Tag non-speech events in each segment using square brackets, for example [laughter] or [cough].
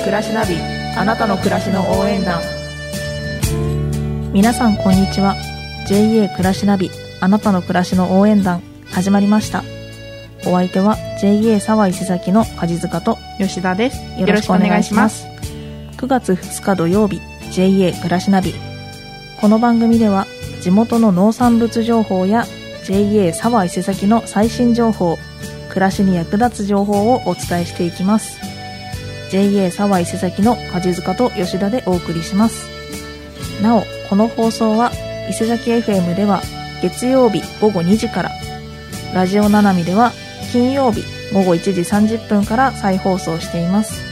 暮らしナビあなたの暮らしの応援団。皆さんこんにちは。JA 暮らしナビあなたの暮らしの応援団始まりました。お相手は JA 沢伊勢崎の梶塚と吉田です。よろしくお願いします。9月2日土曜日 JA 暮らしナビ。この番組では地元の農産物情報や JA 沢伊勢崎の最新情報暮らしに役立つ情報をお伝えしていきます JA 沢伊勢崎の梶塚と吉田でお送りします。なおこの放送は伊勢崎 FM では月曜日午後2時からラジオななみでは金曜日午後1時30分から再放送しています。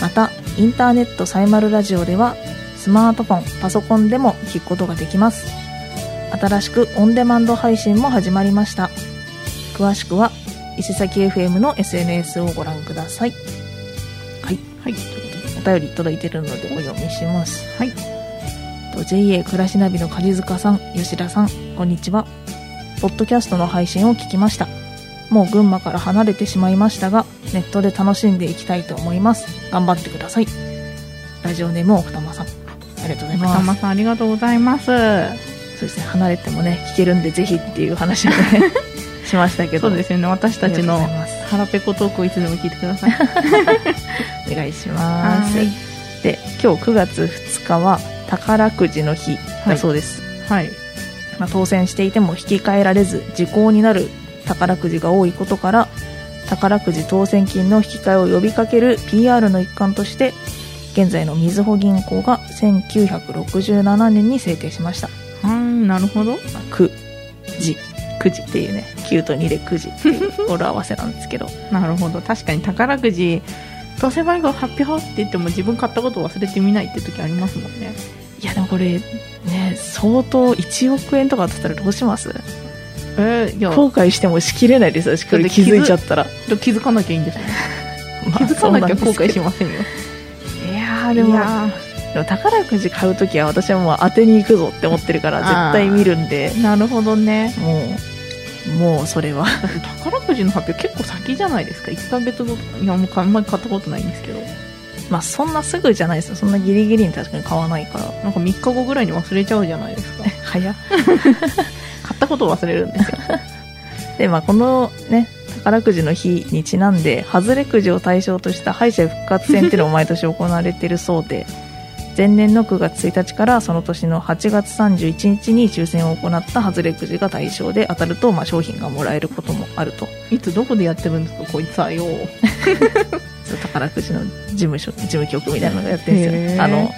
またインターネットサイマルラジオではスマートフォンパソコンでも聞くことができます。新しくオンデマンド配信も始まりました。詳しくは伊勢崎 FM の SNS をご覧ください。はい。はいお便り届いてるのでお読みします。はい。と JA 暮らしナビの梶塚さん吉田さんこんにちは。ポッドキャストの配信を聞きました。もう群馬から離れてしまいましたがネットで楽しんでいきたいと思います。頑張ってください。ラジオネーム奥多摩さん。ありがとうございます。奥多摩さんありがとうございます。そうですね。離れてもね聞けるんでぜひっていう話をね [laughs] しましたけど。そうですよね。私たちの腹ペコトークをいつでも聞いてください。[laughs] お願いします。はい。で今日9月2日は宝くじの日だそうです、はい。まあ、当選していても引き換えられず時効になる宝くじが多いことから宝くじ当選金の引き換えを呼びかける PR の一環として現在のみずほ銀行が1967年に制定しました、はいなるほど。まあ、くじくじっていうね9と2でくじっていう語呂合わせなんですけど。[laughs] なるほど。確かに宝くじ当選番号発表って言っても自分買ったことを忘れてみないって時ありますもんね。いやでもこれね相当1億円とかだったらどうします？えー、いや。後悔してもしきれないですよ私これ気づいちゃったら、気づかなきゃいいんですよ [laughs] まあ気づかなきゃ後悔しませんよ。いやーでもいやでも宝くじ買うときは私はもう当てに行くぞって思ってるから絶対見るんで。ーなるほどね。もう [laughs] もうそれは。[laughs] 宝くじの発表結構先じゃないですか。1ヶ月後いやもうあんまり買ったことないんですけど。まあそんなすぐじゃないですよ。そんなギリギリに確かに買わないから。なんか3日後ぐらいに忘れちゃうじゃないですか。[laughs] 早っ。買ったことを忘れるんですよ。でまあこのね宝くじの日にちなんで外れくじを対象とした敗者復活戦っていうのも毎年行われているそうで前年の9月1日からその年の8月31日に抽選を行った外れくじが対象で当たるとまあ商品がもらえることもあると。いつどこでやってるんですかこいつはよ。宝くじの事務所事務局みたいなのがやってるんですよ。あの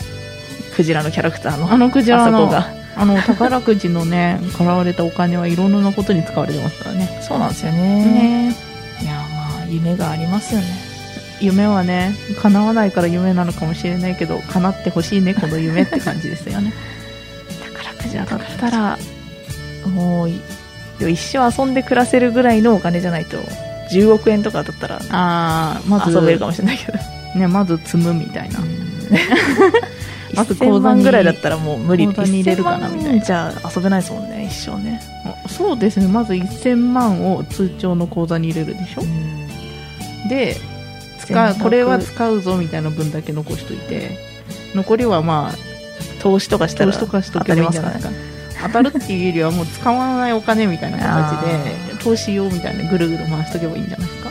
クジラのキャラクターのあのクジラのあそこが。あの宝くじのね払われたお金はいろんなことに使われてますからね。そうなんですよね。ね。いやまあ夢がありますよね夢はね叶わないから夢なのかもしれないけど叶ってほしいねこの夢って感じですよね。[laughs] 宝くじ当たったらもうい一生遊んで暮らせるぐらいのお金じゃないと10億円とかだったらああまず遊べるかもしれないけど、ねまず積むみたいな。[laughs] まず1000口座に万ぐらいだったらもう無理口座に入れるかなみたいな1000万じゃ遊べないですもんね一生ね。そうですね。まず1000万を通帳の口座に入れるでしょ。で使うこれは使うぞみたいな分だけ残しといて。残りはまあ投資とかしたら投資とかしとけばいいんじゃないですか。当たるっていうよりはもう使わないお金みたいな形であ投資用みたいなぐるぐる回しとけばいいんじゃないですか。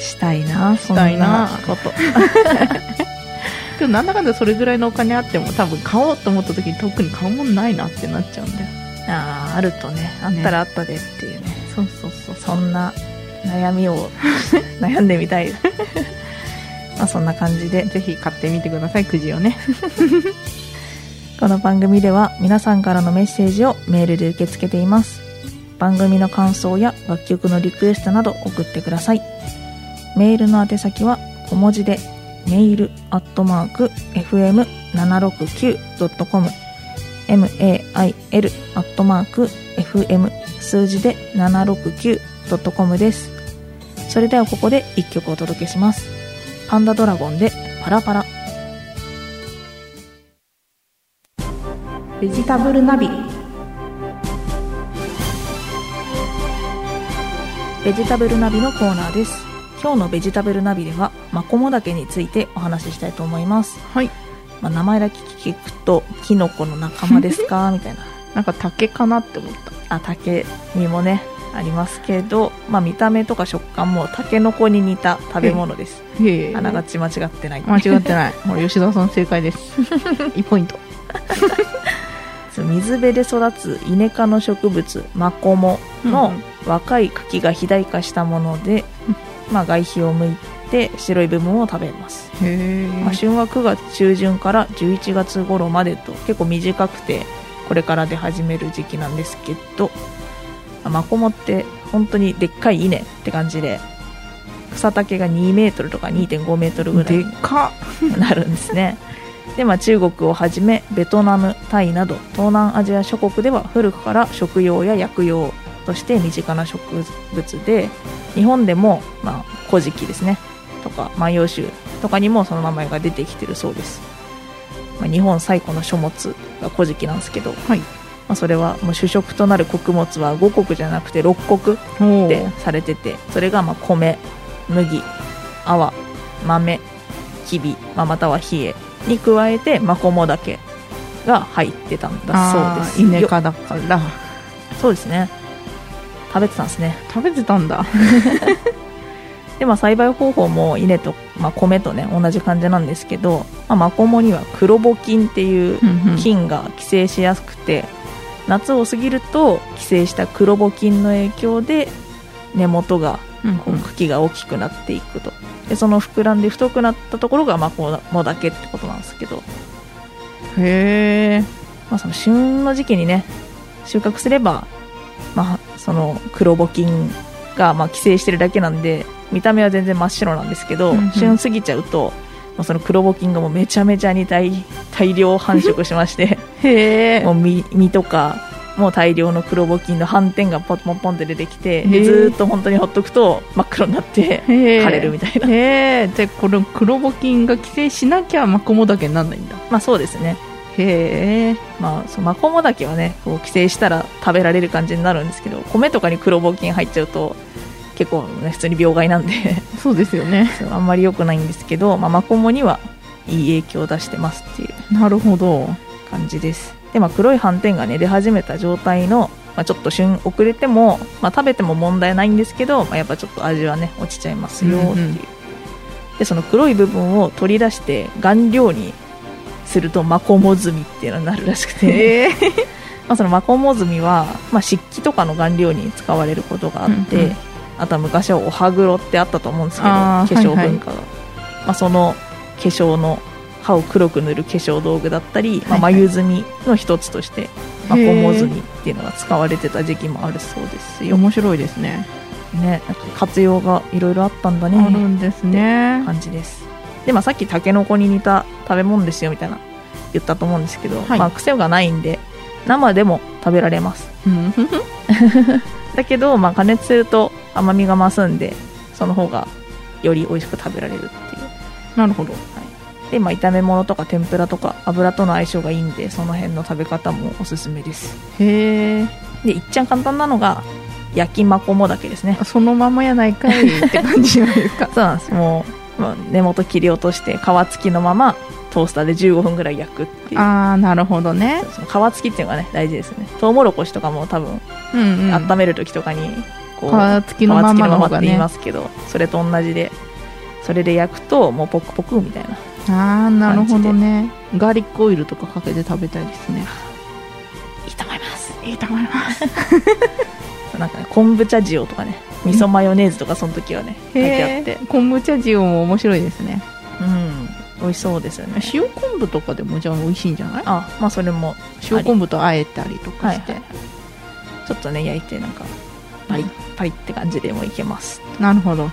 したいなそんしたいなこと。[laughs] でもなんだかんだそれぐらいのお金あっても多分買おうと思った時に特に買うもんないなってなっちゃうんだよ。あああるとねあったらあったでっていうね。そうそうそう。そんな悩みを [laughs] 悩んでみたい。[laughs] まあそんな感じでぜひ買ってみてくださいくじをね。[laughs] この番組では皆さんからのメッセージをメールで受け付けています。番組の感想や楽曲のリクエストなど送ってください。メールの宛先は小文字でメールアットマーク FM769.com mail アットマーク FM 数字で 769.com です。それではここで一曲お届けします。パンダドラゴンでパラパラ。ベジタブルナビ。ベジタブルナビのコーナーです。今日のベジタブルナビではマコモダケについてお話ししたいと思います、はい。まあ、名前だけ聞くとキノコの仲間ですか？[laughs] みたいな。なんか竹かなって思った。あ竹にもねありますけど、まあ、見た目とか食感もタケノコに似た食べ物です。あながち間違ってない。間違ってない。[laughs] もう吉田さん正解です。[laughs] 1ポイント。水辺で育つイネ科の植物マコモの若い茎が肥大化したもので、まあ、外皮を剥いて白い部分を食べます、まあ、旬は9月中旬から11月頃までと結構短くてこれから出始める時期なんですけどまあマコモって本当にでっかい稲って感じで草丈が2メートルとか2.5メートルぐらいになるんですね。で、まあ、中国をはじめベトナムタイなど東南アジア諸国では古くから食用や薬用として身近な植物で日本でも、まあ、古事記ですね。とか万葉集とかにもその名前が出てきてるそうです、まあ、日本最古の書物が古事記なんですけど、はいまあ、それはもう主食となる穀物は5穀じゃなくて6穀おってされててそれがまあ米麦泡豆きび、まあ、または冷えに加えてマコモだけが入ってたんだそうです。よ稲科だから。そうですね。食べてたんですね。食べてたんだ。[laughs] で、まあ、栽培方法も稲と、まあ、米とね同じ感じなんですけど、まあ、マコモには黒ボ菌っていう菌が寄生しやすくて、夏を過ぎると寄生した黒ボ菌の影響で根元がうんこう茎が大きくなっていくと。でその膨らんで太くなったところがマコモだけってことなんですけど、へえまあ、その旬の時期にね収穫すれば、まあ、その黒ボ菌がまあ寄生してるだけなんで見た目は全然真っ白なんですけど、うんうん。旬過ぎちゃうともうその黒ボ菌がもうめちゃめちゃに大大量繁殖しまして。もう実実とかもう大量の黒ボ菌の斑点がポンポンポンって出てきてでずーっと本当にほっとくと真っ黒になって枯れるみたいな。へえじゃあこれ黒ボ菌が寄生しなきゃマコモダケになんないんだ。まあそうですね。へえまあ、そのマコモダケはねこう寄生したら食べられる感じになるんですけど米とかに黒棒菌入っちゃうと結構ね普通に病害なんで。そうですよね。[laughs] あんまり良くないんですけど、まあ、マコモにはいい影響を出してますっていう。なるほど。感じです。で、まあ、黒い斑点がね出始めた状態の、まあ、ちょっと旬遅れても、まあ、食べても問題ないんですけど、まあ、やっぱちょっと味はね落ちちゃいますよっていう、うんうん。でその黒い部分を取り出して顔料にするとマコモズミっていうのになるらしくて、へえ [laughs] まあ、そのマコモズミは、まあ、漆器とかの顔料に使われることがあって、うんうんあとは昔はお歯黒ってあったと思うんですけど化粧文化が、まあ、その化粧の歯を黒く塗る化粧道具だったり、まあ、はい。はい眉墨の一つとしてマコモズミっていうのが使われてた時期もあるそうですよ、面白いですね。ね、なんか活用がいろいろあったんだあるねんですね。感じです。で、まあ、さっきタケノコに似た食べ物ですよみたいな言ったと思うんですけど、はい。まあ、癖がないんで生でも食べられます。うん [laughs] だけど、まあ、加熱すると甘みが増すんでその方がより美味しく食べられるっていう。なるほど。で、まあ、炒め物とか天ぷらとか油との相性がいいんでその辺の食べ方もおすすめです。へえ。でいっちゃん簡単なのが焼きマコモだけですね。そのままやないかいって感じじゃないですか。[laughs] そうなんです。もう、まあ、根元切り落として皮付きのままトースターで15分ぐらい焼くっていう。ああなるほどね。その皮付きっていうのがね大事ですね。トウモロコシとかも多分、うんうん。温める時とかにこ皮付きのままの方が皮付きって言いねますけどそれと同じでそれで焼くともうポクポクみたいな。ああなるほどね。ガーリックオイルとかかけて食べたいですね。いいと思います。いいと思います。[laughs] なんかね昆布茶塩とかね味噌マヨネーズとかその時はね書いてあって。昆布茶塩も面白いですね。うん美味しそうですよね。塩昆布とかでもじゃあ美味しいんじゃない？あまあそれも塩昆布とあえたりとかして、はいはい。ちょっとね焼いてなんかパリッパリッって感じでもいけます。なるほど。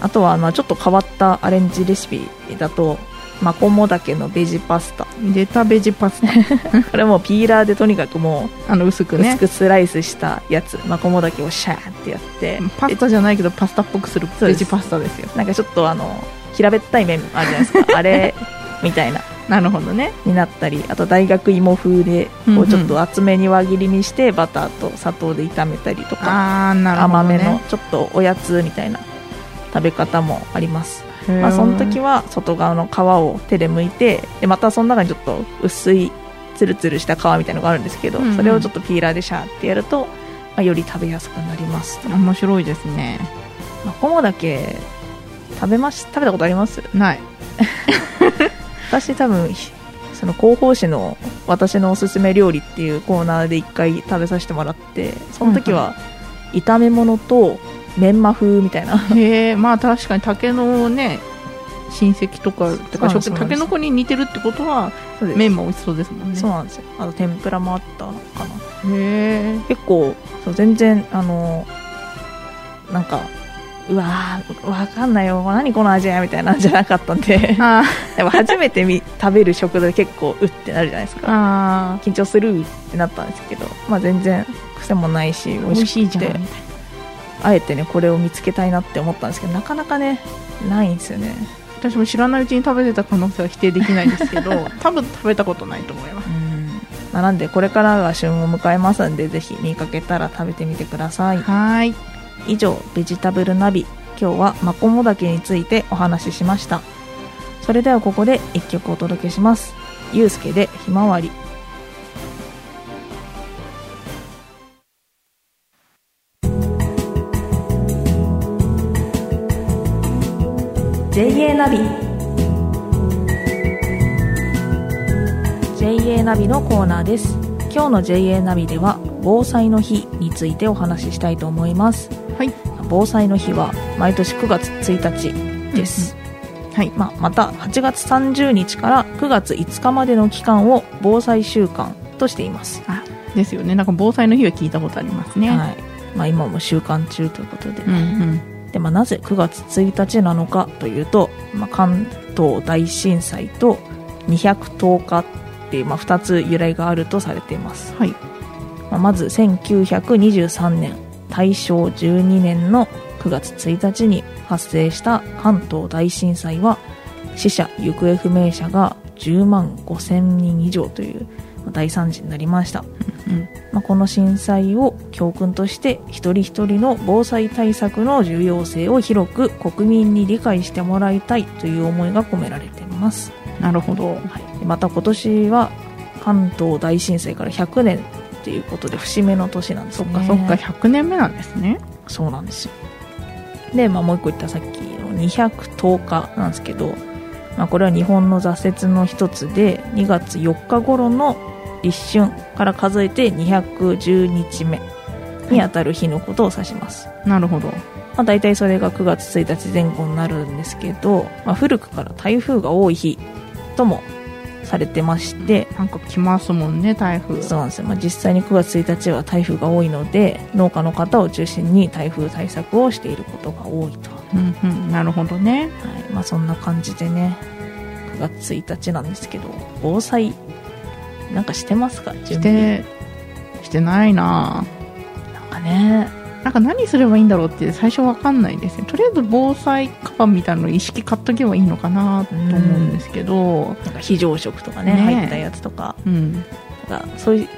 あとはまあちょっと変わったアレンジレシピだとマコモダケのベジパスタ。出たベジパスタ。[laughs] これもうピーラーでとにかくもあの薄くうね。薄くスライスしたやつ、マコモダケをシャーってやって。パスタじゃないけどパスタっぽくするベジパスタですよ。なんかちょっとあの平べったい麺あるじゃないですか。[laughs] あれみたいな。なるほどね。になったりあと大学芋風でうんうん。こうちょっと厚めに輪切りにしてバターと砂糖で炒めたりとか、ああなるほど、ね、甘めのちょっとおやつみたいな食べ方もあります、まあ、その時は外側の皮を手で剥いてでまたその中にちょっと薄いツルツルした皮みたいなのがあるんですけど、うんうん。それをちょっとピーラーでシャーってやると、まあ、より食べやすくなります、面白いですね。まあ、こもだけ食べまし食べたことあります？ない。[laughs] 私多分ひその広報誌の私のおすすめ料理っていうコーナーで一回食べさせてもらってその時は炒め物とメンマ風みたいな。へえまあ確かに竹のね親戚とかてかそうなんですタケノコに似てるってことはそうです。麺も美味しそうですもんね。そうなんですよ。あと天ぷらもあったのかな。へえ結構そう全然あのなんかうわーわかんないよ。何この味やみたいなんじゃなかったんで。あ [laughs] でも初めてみ食べる食材で結構うってなるじゃないですか。あ緊張するってなったんですけど、まあ、全然癖もないし美美味しいじゃあえてねこれを見つけたいなって思ったんですけどなかなかねないんですよね。私も知らないうちに食べてた可能性は否定できないですけど [laughs] 多分食べたことないと思います。なんでこれからが旬を迎えますんでぜひ見かけたら食べてみてください。はーい以上ベジタブルナビ今日はマコモダケについてお話ししました。それではここで一曲お届けします。ゆうすけでひまわり。JA ナビ。JA ナビのコーナーです。今日の JA ナビでは防災の日についてお話ししたいと思います。防災の日は毎年9月1日です、はい。まあ、また8月30日から9月5日までの期間を防災週間としています、あですよね。なんか防災の日は聞いたことありますね、はい。まあ、今も週間中ということでうんね、でまあ、なぜ9月1日なのかというと、まあ、関東大震災と210日っていう、まあ、2つ由来があるとされています。うんはい。まあまず1923年大正12年の9月1日に発生した関東大震災は死者行方不明者が10万5000人以上というまあ大惨事になりました、うんまあ、この震災を教訓として一人一人の防災対策の重要性を広く国民に理解してもらいたいという思いが込められています。なるほど。はい、でまた今年は関東大震災から100年っていうことで節目の年なんですね。そっかそっか100年目なんですね。そうなんですよ。で、まあ、もう一個言ったさっきの210日なんですけど、まあ、これは日本の挫折の一つで2月4日頃の立春から数えて210日目にあたる日のことを指します、なるほど。まあ、大体それが9月1日前後になるんですけど、まあ、古くから台風が多い日ともされてまして、なんか来ますもんね台風。そうなんですよ、まあ、実際に9月1日は台風が多いので農家の方を中心に台風対策をしていることが多いと、はうんうん。なるほどね。い。まあ、そんな感じでね9月1日なんですけど防災なんかしてますか準し備てしてないな。なんかねなんか何すればいいんだろうって最初わかんないですね。とりあえず防災カバンみたいなの意識買っとけばいいのかなと思うんですけど。なんか非常食とかねね入ったやつとか。うん。なんかそういう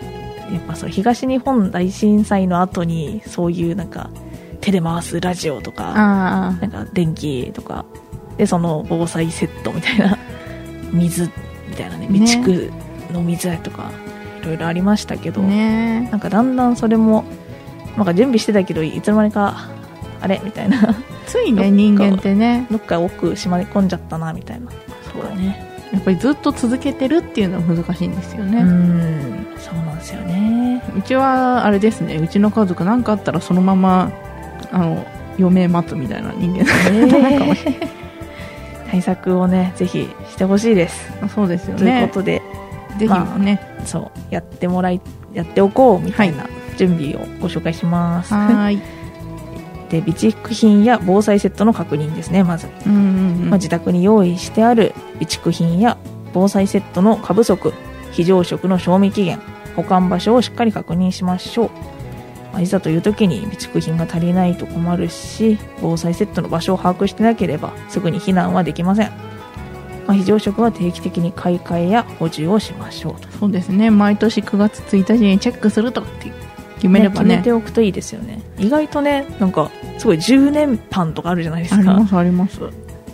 やっぱそう東日本大震災の後にそういうなんか手で回すラジオとかあなんか電気とか。でその防災セットみたいな。[laughs] 水みたいなね備ね蓄の水とかいろいろありましたけあど、ね。なんかだんだんそれもなんか準備してたけどいつの間にかあれ？みたいな。ついね人間ってね。どっか奥しまい込んじゃったなみたいな。そうとかね。やっぱりずっと続けてるっていうのは難しいんですようね、ん。そうなんですよね。うちはあれですね。うちの家族何かあったらそのままあの余命待つみたいな人間なんかもしれ対策をねぜひしてほしいです、ないそうですよというねことでぜひね、そうやってもらいやっておこうみたいな準備をご紹介します、はーい。[laughs] で備蓄品や防災セットの確認ですねまず、うんうんうん。まあ、自宅に用意してある備蓄品や防災セットの過不足非常食の賞味期限保管場所をしっかり確認しましょう、まあいざという時に備蓄品が足りないと困るし防災セットの場所を把握してなければすぐに避難はできません、まあ、非常食は定期的に買い替えや補充をしましょうと。そうですね。毎年9月1日にチェックするとかって決めればね決めておくといいですよね。意外とねなんかすごい10年パンとかあるじゃないですか。ありますあります。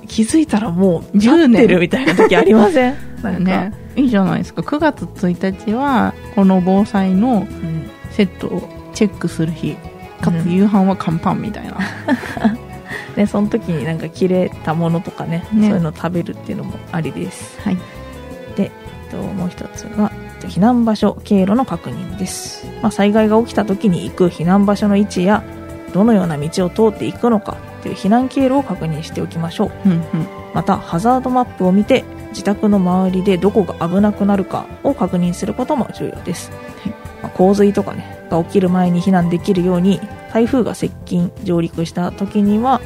気づいたらもう10年るみたいな時ありません？[laughs] なんか、ねいいじゃないですか。9月1日はこの防災のうん。セットをチェックする日。かつうん夕飯は乾パンみたいな、[laughs] ね、その時になんか切れたものとかねね。そういうのを食べるっていうのもありです。はい。で、えっと、もう一つがと避難場所経路の確認です、まあ、災害が起きた時に行く避難場所の位置やどのような道を通っていくのかという避難経路を確認しておきましょう。うんうん。またハザードマップを見て自宅の周りでどこが危なくなるかを確認することも重要です、いまあ洪水とかねが起きる前に避難できるように台風が接近上陸した時には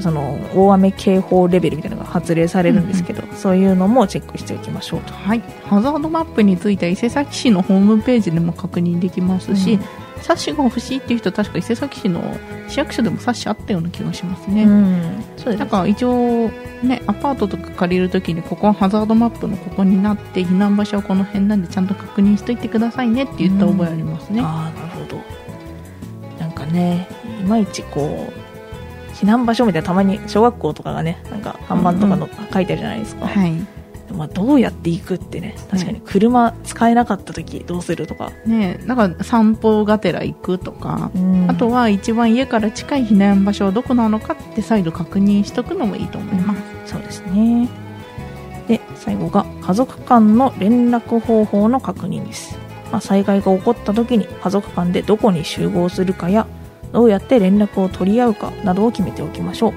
その大雨警報レベルみたい発令されるんですけど、そういうのもチェックしておきましょうと。はい、ハザードマップについては伊勢崎市のホームページでも確認できますし、うん。冊子が欲しいっていう人は確か伊勢崎市の市役所でも冊子あったような気がしますね、うん。そうです。なんか一応ねアパートとか借りるときにここはハザードマップのここになって避難場所はこの辺なんでちゃんと確認しといてくださいねって言った覚えありますね、ああなるほど。なんかねいまいちこう避難場所みたいなたまに小学校とかがねなんか看板とかの書いてあるじゃないですか、はい。まあ、どうやって行くってね確かに車使えなかった時どうするとか、ねだから散歩がてら行くとか、うん。あとは一番家から近い避難場所はどこなのかって再度確認しとくのもいいと思います、そうですね。で最後が家族間の連絡方法の確認です、まあ、災害が起こった時に家族間でどこに集合するかやどうやって連絡を取り合うかなどを決めておきましょう、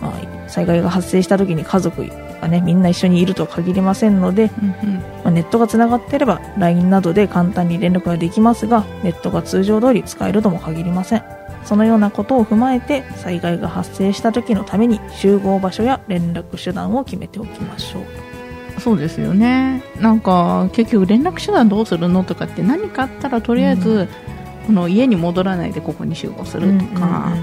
まあ、災害が発生した時に家族がねみんな一緒にいるとは限りませんので、うんうん。まあ、ネットがつながっていれば LINE などで簡単に連絡ができますがネットが通常通り使えるとも限りません。そのようなことを踏まえて災害が発生した時のために集合場所や連絡手段を決めておきましょう。そうですよね。なんか結局連絡手段どうするのとかって何かあったらとりあえず、うんこの家に戻らないでここに集合するとか、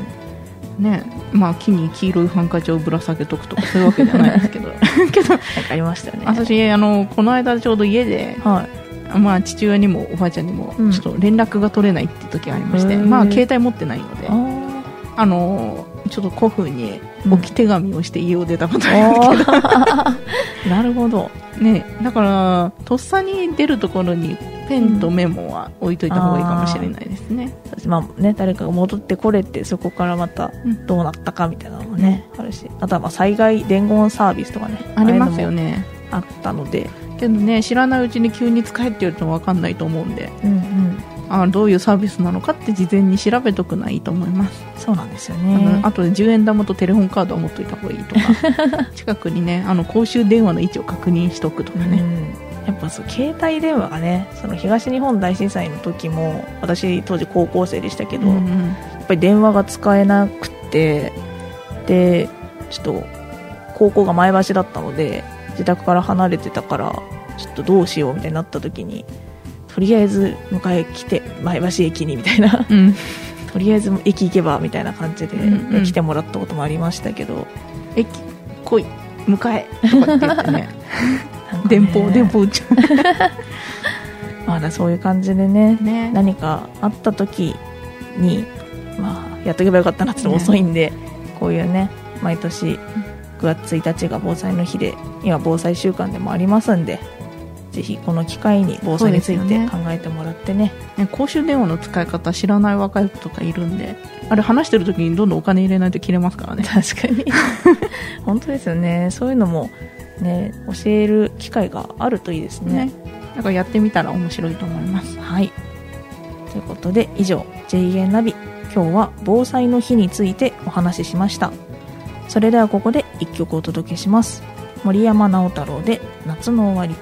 ねまあ木に黄色いハンカチをぶら下げとくとかそういうわけじゃないですけど。けどありましたよね。私あのこの間ちょうど家で、はい。まあ、父親にもおばあちゃんにもうん。ちょっと連絡が取れないって時がありまして、へーまあ携帯持ってないのでああのちょっと古風にうん置き手紙をして家を出たことありますけど、ー。[laughs] なるほど。ね、だからとっさに出るところにペンとメモは置いといた方がいいかもしれないですね、まあね誰かが戻ってこれてそこからまたうん。どうなったかみたいなのもね、あるし。あとはまあ災害伝言サービスとかねありますよあねあったので。けどね知らないうちに急に使えって言われても分かんないと思うんで。うんうん。あどういうサービスなのかって事前に調べとくのはいいと思います、そうなんですよあねのあとで10円玉とテレホンカードは持っといた方がいいとか。[laughs] 近くにねあの公衆電話の位置を確認しとくとかね、うん、やっぱそう携帯電話がねその東日本大震災の時も私当時高校生でしたけど、やっうん。うんぱり電話が使えなくてでちょっと高校が前橋だったので自宅から離れてたからちょっとどうしようみたいになった時にとりあえず迎え来て前橋駅にみたいな。うん、とりあえず駅行けばみたいな感じで、うんうん。来てもらったこともありましたけど、駅来い迎え。とかって言ってね [laughs] 電報電報打っちゃまだそういう感じでねうね。何かあった時に、まあ、やっとけばよかったなっても遅いんで、こういうね毎年9月1日が防災の日で今防災週間でもありますんでぜひこの機会に防災について考えてもらってね。ね公衆電話の使い方知らない若い子とかいるんであれ話してる時にどんどんお金入れないと切れますからね。確かに。[laughs] 本当ですよね。そういうのもね教える機会があるといいですね。ね。だからやってみたら面白いと思います。はい。ということで以上 JA ナビ。今日は防災の日についてお話ししました。それではここで一曲お届けします。森山直太朗で夏の終わり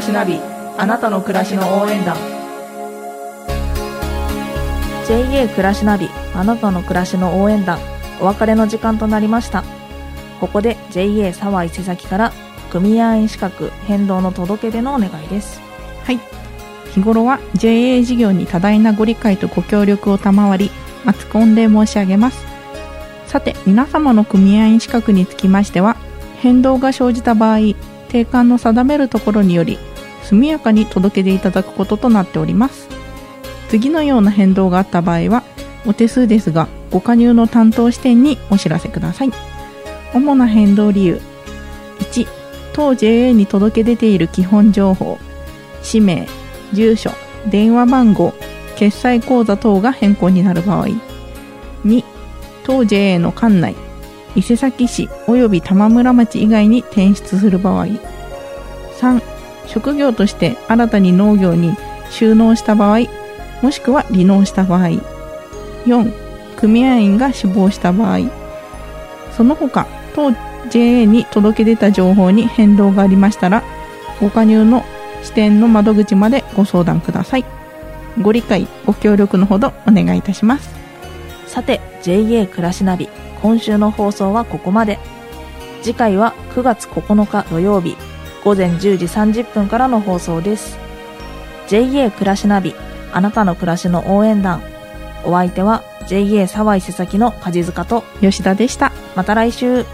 らしナビあなたの暮らしの応援団。JA 暮らしナビあなたの暮らしの応援団。お別れの時間となりました。ここで JA 沢伊勢崎から組合員資格変動の届け出のお願いです。はい。日頃は JA 事業に多大なご理解とご協力を賜り厚く御礼申し上げます。さて皆様の組合員資格につきましては変動が生じた場合定款の定めるところにより速やかに届け出いただくこととなっております。次のような変動があった場合はお手数ですがご加入の担当支店にお知らせください。主な変動理由。1当 JA に届け出ている基本情報。氏名住所電話番号決済口座等が変更になる場合。2当 JA の管内伊勢崎市及び玉村町以外に転出する場合。3職業として新たに農業に収納した場合もしくは離農した場合。4組合員が死亡した場合。その他当 JA に届け出た情報に変動がありましたらご加入の支店の窓口までご相談ください。ご理解ご協力のほどお願いいたします。さて JA 暮らしナビ今週の放送はここまで。次回は9月9日土曜日。午前10時30分からの放送です。JA 暮らしナビあなたの暮らしの応援団。お相手は JA 沢井瀬崎の梶塚と吉田でした。また来週